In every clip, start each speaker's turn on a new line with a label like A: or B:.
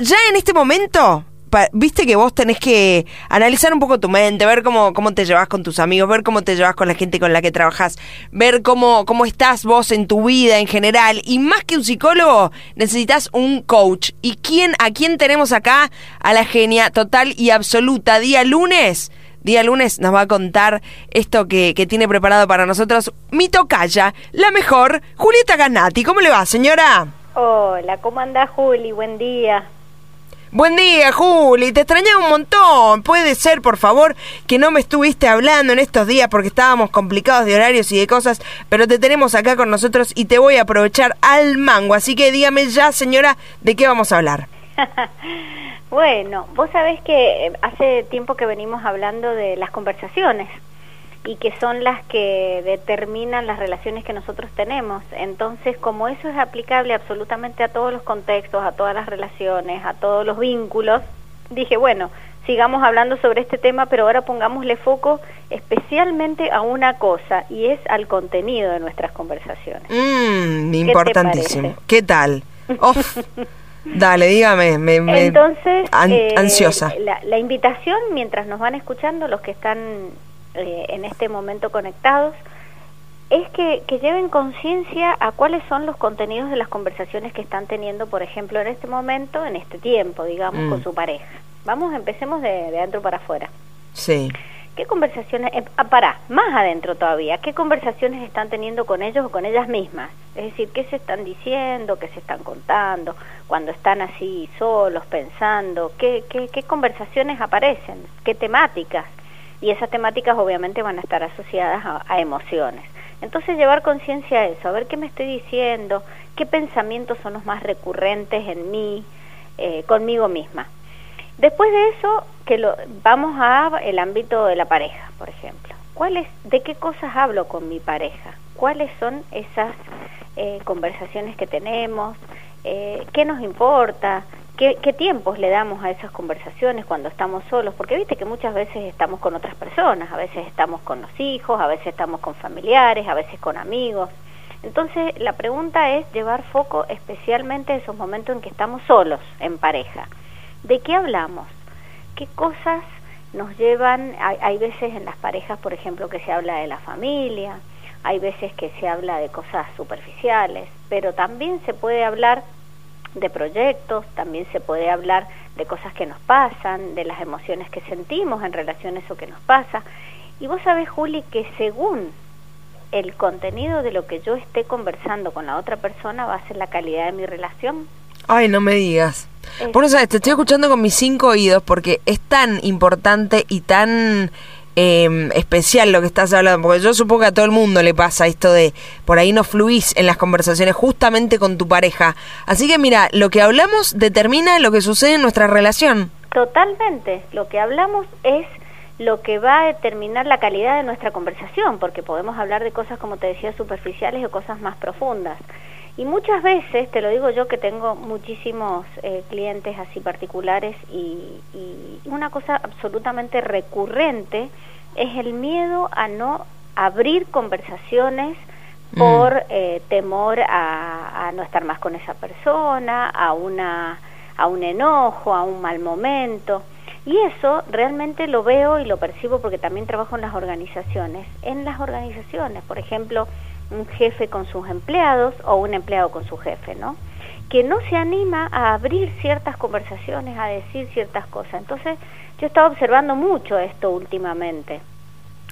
A: Ya en este momento, viste que vos tenés que analizar un poco tu mente, ver cómo, cómo te llevas con tus amigos, ver cómo te llevas con la gente con la que trabajas, ver cómo, cómo estás vos en tu vida en general. Y más que un psicólogo, necesitas un coach. ¿Y quién, a quién tenemos acá? A la genia total y absoluta. Día lunes. Día lunes nos va a contar esto que, que tiene preparado para nosotros mi tocaya, la mejor, Julieta Ganati. ¿Cómo le va, señora?
B: Hola, ¿cómo andás, Juli? Buen día.
A: Buen día, Juli. Te extrañaba un montón. Puede ser, por favor, que no me estuviste hablando en estos días porque estábamos complicados de horarios y de cosas, pero te tenemos acá con nosotros y te voy a aprovechar al mango. Así que dígame ya, señora, de qué vamos a hablar.
B: bueno, vos sabés que eh, hace tiempo que venimos hablando de las conversaciones y que son las que determinan las relaciones que nosotros tenemos. Entonces, como eso es aplicable absolutamente a todos los contextos, a todas las relaciones, a todos los vínculos, dije, bueno, sigamos hablando sobre este tema, pero ahora pongámosle foco especialmente a una cosa y es al contenido de nuestras conversaciones. Te
A: importantísimo. ¿Qué tal? Uf. Dale, dígame. Me, me-
B: Entonces,
A: an-
B: eh,
A: ansiosa.
B: La, la invitación, mientras nos van escuchando, los que están eh, en este momento conectados, es que, que lleven conciencia a cuáles son los contenidos de las conversaciones que están teniendo, por ejemplo, en este momento, en este tiempo, digamos,
A: Mm.
B: con su pareja. Vamos, empecemos de, de adentro para afuera.
A: Sí.
B: ¿Qué conversaciones, eh, ah, pará, más adentro todavía, qué conversaciones están teniendo con ellos o con ellas mismas? Es decir, ¿qué se están diciendo, qué se están contando, cuando están así solos, pensando, qué, qué, qué conversaciones aparecen, qué temáticas? Y esas temáticas obviamente van a estar asociadas a, emociones. Entonces llevar conciencia a eso, a ver qué me estoy diciendo, qué pensamientos son los más recurrentes en mí, eh, conmigo misma. Después de eso, que lo, vamos a el ámbito de la pareja, por ejemplo. ¿Cuáles, ¿De qué cosas hablo con mi pareja? ¿Cuáles son esas eh, conversaciones que tenemos? Eh, ¿Qué nos importa? ¿Qué, ¿Qué tiempos le damos a esas conversaciones cuando estamos solos? Porque viste que muchas veces estamos con otras personas, a veces estamos con los hijos, a veces estamos con familiares, a veces con amigos. Entonces, la pregunta es llevar foco especialmente a esos momentos en que estamos solos en pareja. ¿De qué hablamos? ¿Qué cosas nos llevan? Hay, hay veces en las parejas, por ejemplo, que se habla de la familia, hay veces que se habla de cosas superficiales, pero también se puede hablar de proyectos, también se puede hablar de cosas que nos pasan, de las emociones que sentimos en relación a eso que nos pasa. Y vos sabés, Juli, que según el contenido de lo que yo esté conversando con la otra persona va a ser la calidad de mi relación.
A: Ay, no me digas.
B: Es-
A: no sabes, te estoy escuchando con mis cinco oídos porque es tan importante y tan eh, especial lo que estás hablando. Porque yo supongo que a todo el mundo le pasa esto de por ahí no fluís en las conversaciones justamente con tu pareja. Así que mira, lo que hablamos determina lo que sucede en nuestra relación.
B: Totalmente. Lo que hablamos es lo que va a determinar la calidad de nuestra conversación, porque podemos hablar de cosas, como te decía, superficiales o cosas más profundas. Y muchas veces, te lo digo yo que tengo muchísimos eh, clientes así particulares y, y una cosa absolutamente recurrente es el miedo a no abrir conversaciones
A: Mm.
B: por eh, temor a, a no estar más con esa persona, a una a un enojo, a un mal momento. Y eso realmente lo veo y lo percibo porque también trabajo en las organizaciones. En las organizaciones, por ejemplo, un jefe con sus empleados o un empleado con su jefe, ¿no? Que no se anima a abrir ciertas conversaciones, a decir ciertas cosas. Entonces, yo he estado observando mucho esto últimamente.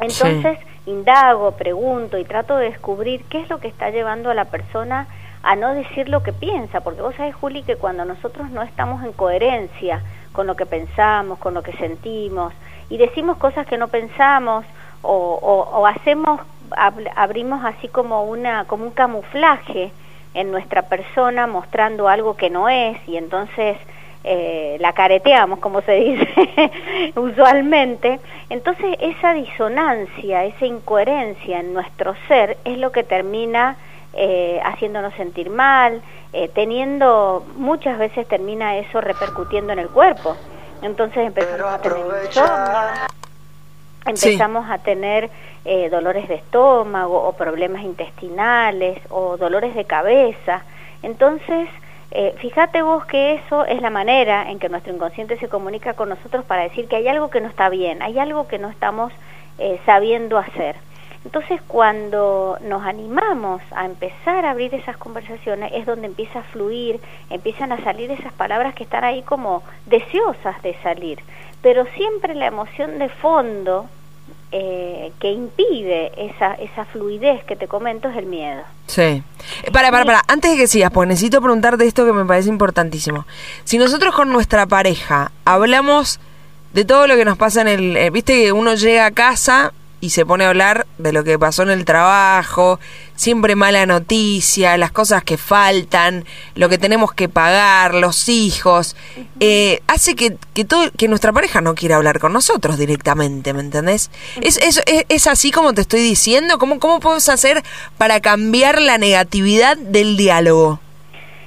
B: Entonces, indago, pregunto y trato de descubrir qué es lo que está llevando a la persona a no decir lo que piensa, porque vos sabés, Juli, que cuando nosotros no estamos en coherencia con lo que pensamos, con lo que sentimos, y decimos cosas que no pensamos, o, o- o hacemos, abrimos así como, una, como un camuflaje en nuestra persona mostrando algo que no es, y entonces eh, la careteamos, como se dice usualmente. Entonces esa disonancia, esa incoherencia en nuestro ser es lo que termina eh, haciéndonos sentir mal, eh, teniendo, muchas veces termina eso repercutiendo en el cuerpo. Entonces empezamos a tener insomnio, empezamos a tener eh, dolores de estómago o problemas intestinales o dolores de cabeza. Entonces, Eh, fíjate vos que eso es la manera en que nuestro inconsciente se comunica con nosotros para decir que hay algo que no está bien, hay algo que no estamos eh, sabiendo hacer. Entonces, cuando nos animamos a empezar a abrir esas conversaciones, es donde empieza a fluir, empiezan a salir esas palabras que están ahí como deseosas de salir. Pero siempre la emoción de fondo eh, que impide esa, esa fluidez que te comento es el miedo.
A: Sí. Para, para, para. Antes de que sigas, pues necesito preguntarte esto que me parece importantísimo. Si nosotros con nuestra pareja hablamos de todo lo que nos pasa en el... Eh, Viste que uno llega a casa y se pone a hablar de lo que pasó en el trabajo, siempre mala noticia, las cosas que faltan, lo que tenemos que pagar, los hijos, eh, hace que, que, todo, que nuestra pareja no quiera hablar con nosotros directamente, ¿me entendés? ¿Es, es, es, así como te estoy diciendo? ¿Cómo, ¿Cómo podemos hacer para cambiar la negatividad del diálogo?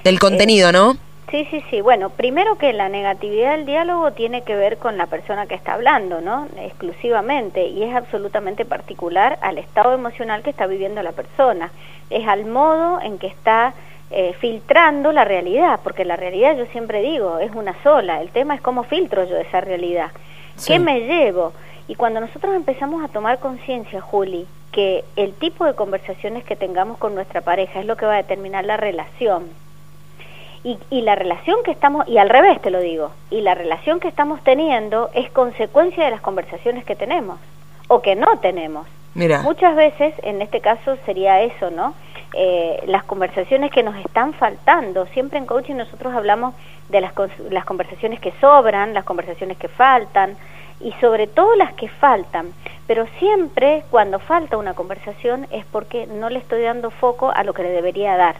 A: Del contenido, ¿no?
B: Sí, sí, sí. Bueno, primero que la negatividad del diálogo tiene que ver con la persona que está hablando, ¿no? Exclusivamente, y es absolutamente particular al estado emocional que está viviendo la persona. Es al modo en que está eh, filtrando la realidad, porque la realidad yo siempre digo, es una sola. El tema es cómo filtro yo esa realidad. ¿Qué me llevo? Y cuando nosotros empezamos a tomar conciencia, Juli, que el tipo de conversaciones que tengamos con nuestra pareja es lo que va a determinar la relación, y, y, la relación que estamos, y al revés te lo digo, y la relación que estamos teniendo es consecuencia de las conversaciones que tenemos o que no tenemos.
A: Mira.
B: Muchas veces, en este caso sería eso, ¿no? Eh, las conversaciones que nos están faltando. Siempre en coaching nosotros hablamos de las, las conversaciones que sobran, las conversaciones que faltan y sobre todo las que faltan. Pero siempre cuando falta una conversación es porque no le estoy dando foco a lo que le debería dar.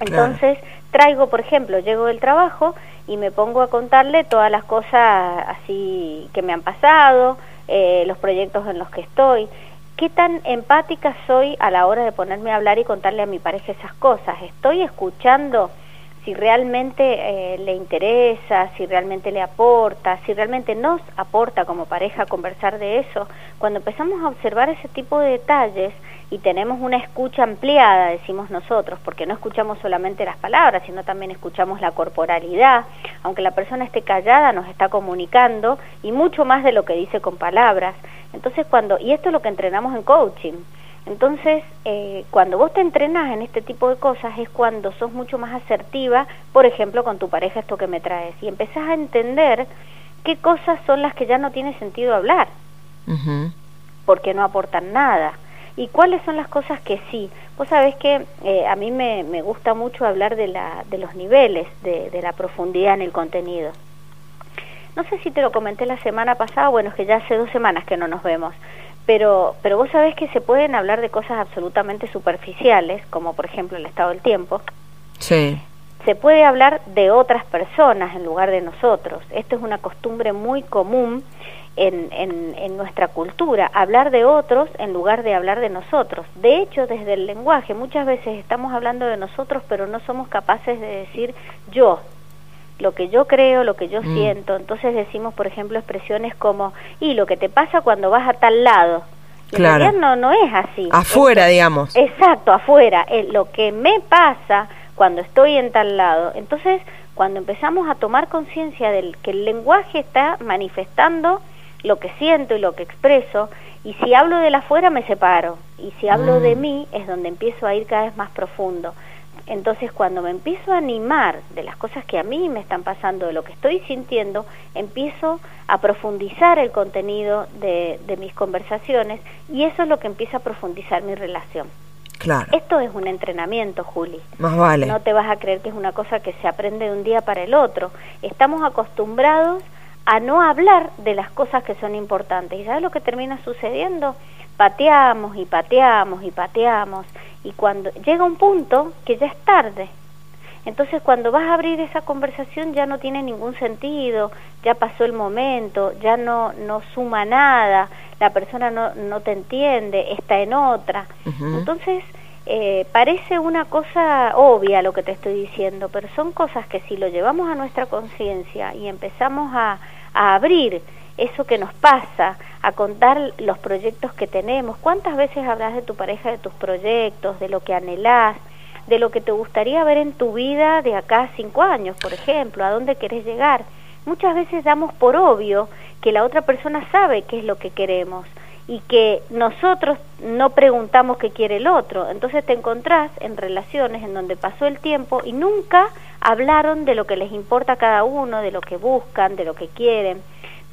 B: Entonces, traigo, por ejemplo, llego del trabajo y me pongo a contarle todas las cosas así que me han pasado, eh, los proyectos en los que estoy. ¿Qué tan empática soy a la hora de ponerme a hablar y contarle a mi pareja esas cosas? ¿Estoy escuchando si realmente eh, le interesa, si realmente le aporta, si realmente nos aporta como pareja conversar de eso? Cuando empezamos a observar ese tipo de detalles, y tenemos una escucha ampliada, decimos nosotros, porque no escuchamos solamente las palabras, sino también escuchamos la corporalidad, aunque la persona esté callada nos está comunicando y mucho más de lo que dice con palabras. Entonces cuando, y esto es lo que entrenamos en coaching, entonces, eh, cuando vos te entrenas en este tipo de cosas es cuando sos mucho más asertiva, por ejemplo, con tu pareja, esto que me traes, y empezás a entender qué cosas son las que ya no tiene sentido hablar, porque no aportan nada y cuáles son las cosas que sí. Vos sabés que eh, a mí me, me, gusta mucho hablar de, la, de los niveles, de, de, la profundidad en el contenido. No sé si te lo comenté la semana pasada, bueno, es que ya hace dos semanas que no nos vemos, pero, pero vos sabés que se pueden hablar de cosas absolutamente superficiales, como por ejemplo el estado del tiempo.
A: Sí.
B: Se puede hablar de otras personas en lugar de nosotros. Esto es una costumbre muy común en, en, en, nuestra cultura, hablar de otros en lugar de hablar de nosotros. De hecho, desde el lenguaje muchas veces estamos hablando de nosotros, pero no somos capaces de decir yo, lo que yo creo, lo que yo mm. siento. Entonces decimos, por ejemplo, expresiones como, y lo que te pasa cuando vas a tal lado.
A: claro.
B: no, no es así.
A: Afuera, digamos.
B: Exacto, afuera. Eh, lo que me pasa cuando estoy en tal lado. Entonces, cuando empezamos a tomar conciencia del que el lenguaje está manifestando lo que siento y lo que expreso, y si hablo de la afuera me separo, y si hablo de mm. mí es donde empiezo a ir cada vez más profundo. Entonces cuando me empiezo a animar de las cosas que a mí me están pasando, de lo que estoy sintiendo, empiezo a profundizar el contenido de, de mis conversaciones y eso es lo que empieza a profundizar mi relación.
A: Claro.
B: Esto es un entrenamiento, Juli.
A: Más vale.
B: No te vas a creer que es una cosa que se aprende de un día para el otro. Estamos acostumbrados a no hablar de las cosas que son importantes. ¿Y sabes lo que termina sucediendo? Pateamos y pateamos y pateamos y cuando llega un punto que ya es tarde. Entonces cuando vas a abrir esa conversación ya no tiene ningún sentido, ya pasó el momento, ya no, no suma nada, la persona no, no te entiende, está en otra. Entonces eh, parece una cosa obvia lo que te estoy diciendo, pero son cosas que si lo llevamos a nuestra conciencia y empezamos a, a abrir eso que nos pasa, a contar los proyectos que tenemos. ¿Cuántas veces hablas de tu pareja, de tus proyectos, de lo que anhelás? de lo que te gustaría ver en tu vida de acá a cinco años, por ejemplo, a dónde querés llegar. Muchas veces damos por obvio que la otra persona sabe qué es lo que queremos y que nosotros no preguntamos qué quiere el otro. Entonces te encontrás en relaciones en donde pasó el tiempo y nunca hablaron de lo que les importa a cada uno, de lo que buscan, de lo que quieren,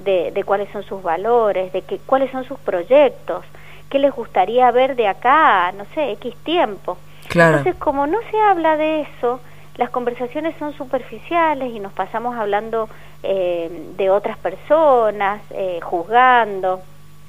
B: de, de cuáles son sus valores, de que, cuáles son sus proyectos, qué les gustaría ver de acá, no sé, X tiempo. Entonces, como no se habla de eso, las conversaciones son superficiales y nos pasamos hablando eh, de otras personas, eh, juzgando.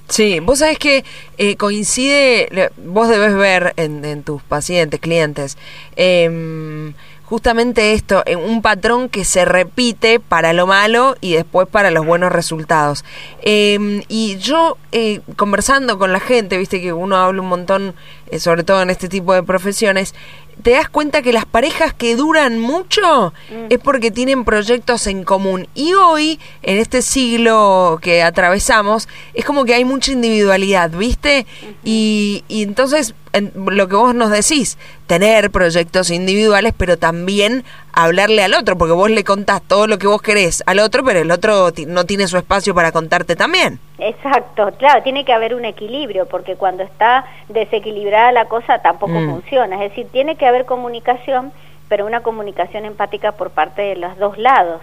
A: Sí, vos sabés que eh, coincide, vos debes ver en, en tus pacientes, clientes, eh, justamente esto, un patrón que se repite para lo malo y después para los buenos resultados. Em, y yo, eh, conversando con la gente, viste que uno habla un montón, eh, sobre todo en este tipo de profesiones, te das cuenta que las parejas que duran mucho mm. es porque tienen proyectos en común. Y hoy, en este siglo que atravesamos, es como que hay mucha individualidad, ¿viste? y, y, entonces, lo que vos nos decís, tener proyectos individuales, pero también hablarle al otro, porque vos le contás todo lo que vos querés al otro, pero el otro no tiene su espacio para contarte también.
B: Exacto, claro, tiene que haber un equilibrio, porque cuando está desequilibrada la cosa tampoco mm. funciona. Es decir, tiene que haber comunicación, pero una comunicación empática por parte de los dos lados.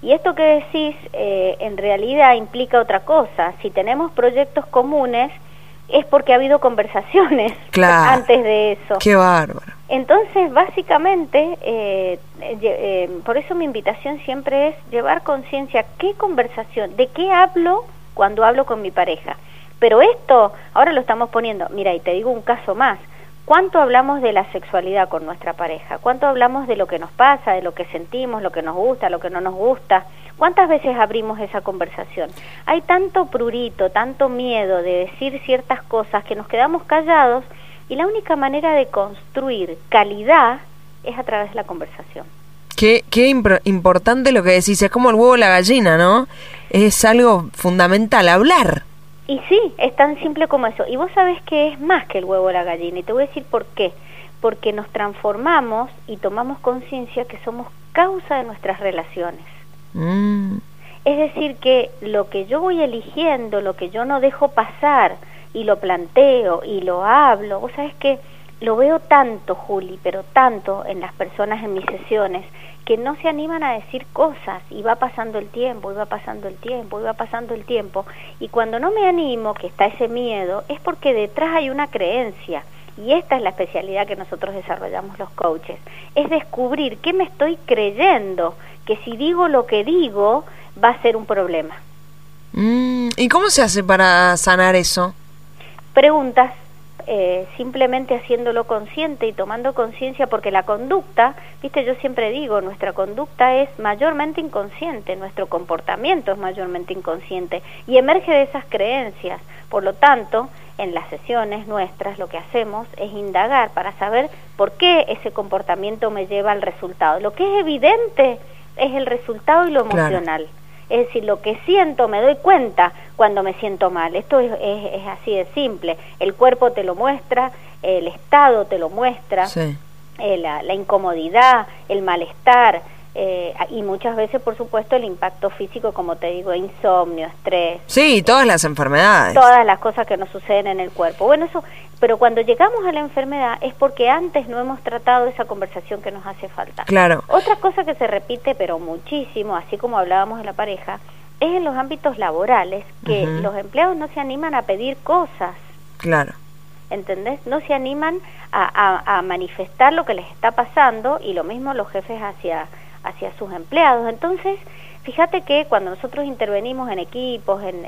B: Y esto que decís eh, en realidad implica otra cosa. Si tenemos proyectos comunes, es porque ha habido conversaciones antes de eso.
A: Qué bárbaro.
B: Entonces, básicamente, eh, eh, por eso mi invitación siempre es llevar conciencia, ¿qué conversación? ¿De qué hablo cuando hablo con mi pareja? Pero esto, ahora lo estamos poniendo, mira, y te digo un caso más, ¿cuánto hablamos de la sexualidad con nuestra pareja? ¿Cuánto hablamos de lo que nos pasa, de lo que sentimos, lo que nos gusta, lo que no nos gusta? ¿Cuántas veces abrimos esa conversación? Hay tanto prurito, tanto miedo de decir ciertas cosas que nos quedamos callados y la única manera de construir calidad es a través de la conversación.
A: Qué, qué importante lo que decís, es como el huevo y la gallina, ¿no? Es algo fundamental, hablar.
B: Y sí, es tan simple como eso. Y vos sabés que es más que el huevo o la gallina, y te voy a decir por qué. Porque nos transformamos y tomamos conciencia que somos causa de nuestras relaciones. Mm. Es decir, que lo que yo voy eligiendo, lo que yo no dejo pasar, y lo planteo y lo hablo, vos sabés que lo veo tanto, Juli, pero tanto en las personas en mis sesiones, que no se animan a decir cosas y va pasando el tiempo, y va pasando el tiempo, y va pasando el tiempo. Y cuando no me animo, que está ese miedo, es porque detrás hay una creencia. Y esta es la especialidad que nosotros desarrollamos los coaches, es descubrir qué me estoy creyendo, que si digo lo que digo va a ser un problema.
A: Mm, ¿Y cómo se hace para sanar eso?
B: preguntas, eh, simplemente haciéndolo consciente y tomando conciencia, porque la conducta, viste, yo siempre digo, nuestra conducta es mayormente inconsciente, nuestro comportamiento es mayormente inconsciente y emerge de esas creencias. Por lo tanto, en las sesiones nuestras lo que hacemos es indagar para saber por qué ese comportamiento me lleva al resultado. Lo que es evidente es el resultado y lo emocional. Es decir, lo que siento me doy cuenta cuando me siento mal. Esto es, es, así de simple. El cuerpo te lo muestra, el estado te lo muestra, eh, la, la, incomodidad, el malestar, eh, y muchas veces, por supuesto, el impacto físico, como te digo, insomnio, estrés.
A: Sí, todas las enfermedades.
B: Todas las cosas que nos suceden en el cuerpo. Bueno, eso, pero cuando llegamos a la enfermedad es porque antes no hemos tratado esa conversación que nos hace falta.
A: Claro.
B: Otra cosa que se repite, pero muchísimo, así como hablábamos de la pareja, es en los ámbitos laborales que los empleados no se animan a pedir cosas.
A: Claro.
B: ¿Entendés? No se animan a, a manifestar lo que les está pasando y lo mismo los jefes hacia hacia sus empleados. Entonces, fíjate que cuando nosotros intervenimos en equipos, en,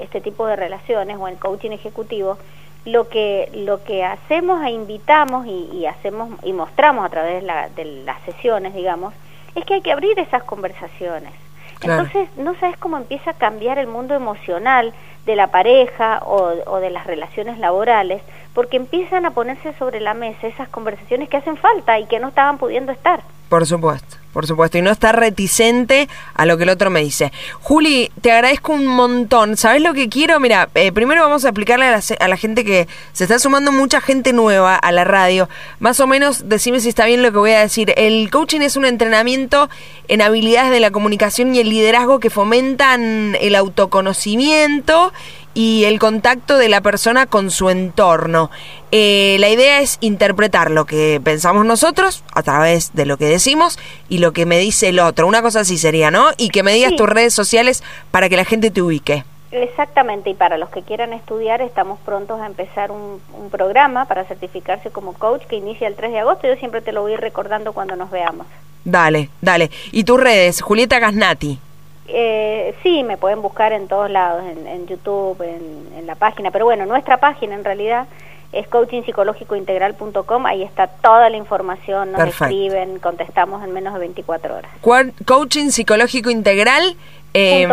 B: este tipo de relaciones o en coaching ejecutivo, lo que lo que hacemos e invitamos y, hacemos y mostramos a través de, las sesiones, digamos, es que hay que abrir esas conversaciones. Entonces, no sabes cómo empieza a cambiar el mundo emocional de la pareja o, o, de las relaciones laborales, porque empiezan a ponerse sobre la mesa esas conversaciones que hacen falta y que no estaban pudiendo estar.
A: Por supuesto por supuesto, y no estar reticente a lo que el otro me dice. Juli, te agradezco un montón. ¿Sabes lo que quiero? Mira, eh, primero vamos a explicarle a la, a la, gente que se está sumando mucha gente nueva a la radio. Más o menos, decime si está bien lo que voy a decir. El coaching es un entrenamiento en habilidades de la comunicación y el liderazgo que fomentan el autoconocimiento y el contacto de la persona con su entorno. Eh, la idea es interpretar lo que pensamos nosotros a través de lo que decimos y lo que me dice el otro. Una cosa así sería, ¿no? Y que me digas tus redes sociales para que la gente te ubique.
B: Exactamente, y para los que quieran estudiar, estamos prontos a empezar un, un, programa para certificarse como coach que inicia el 3 de agosto. Yo siempre te lo voy recordando cuando nos veamos.
A: Dale, dale. ¿Y tus redes? Julieta Gasnati.
B: Eh, sí, me pueden buscar en todos lados, en, YouTube, en, la página, pero bueno, nuestra página en realidad es coachingpsicológicointegral.com, ahí está toda la información, nos escriben, contestamos en menos de 24 horas.
A: Coaching Psicológico Integral eh,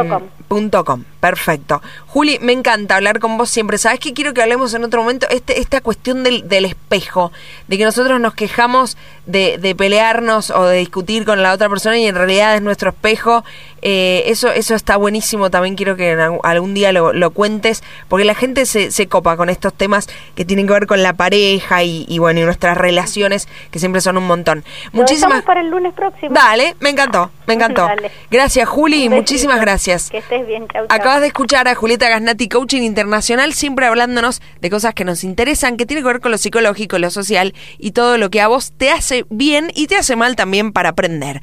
A: com. Perfecto. Juli, me encanta hablar con vos siempre. ¿Sabes qué quiero que hablemos en otro momento? Este, esta cuestión del, del espejo, de que nosotros nos quejamos de, de, pelearnos o de discutir con la otra persona y en realidad es nuestro espejo. Eh, eso, eso está buenísimo. También quiero que algún día lo, lo, cuentes, porque la gente se, se copa con estos temas que tienen que ver con la pareja y, y bueno, y nuestras relaciones, que siempre son un montón.
B: Muchísimas para el lunes próximo.
A: Dale, me encantó, me encantó. Gracias, Juli. Muchísimas gracias. Acabas de escuchar a Julieta Gasnati, Coaching Internacional, siempre hablándonos de cosas que nos interesan, que tiene que ver con lo psicológico, lo social y todo lo que a vos te hace bien y te hace mal también para aprender.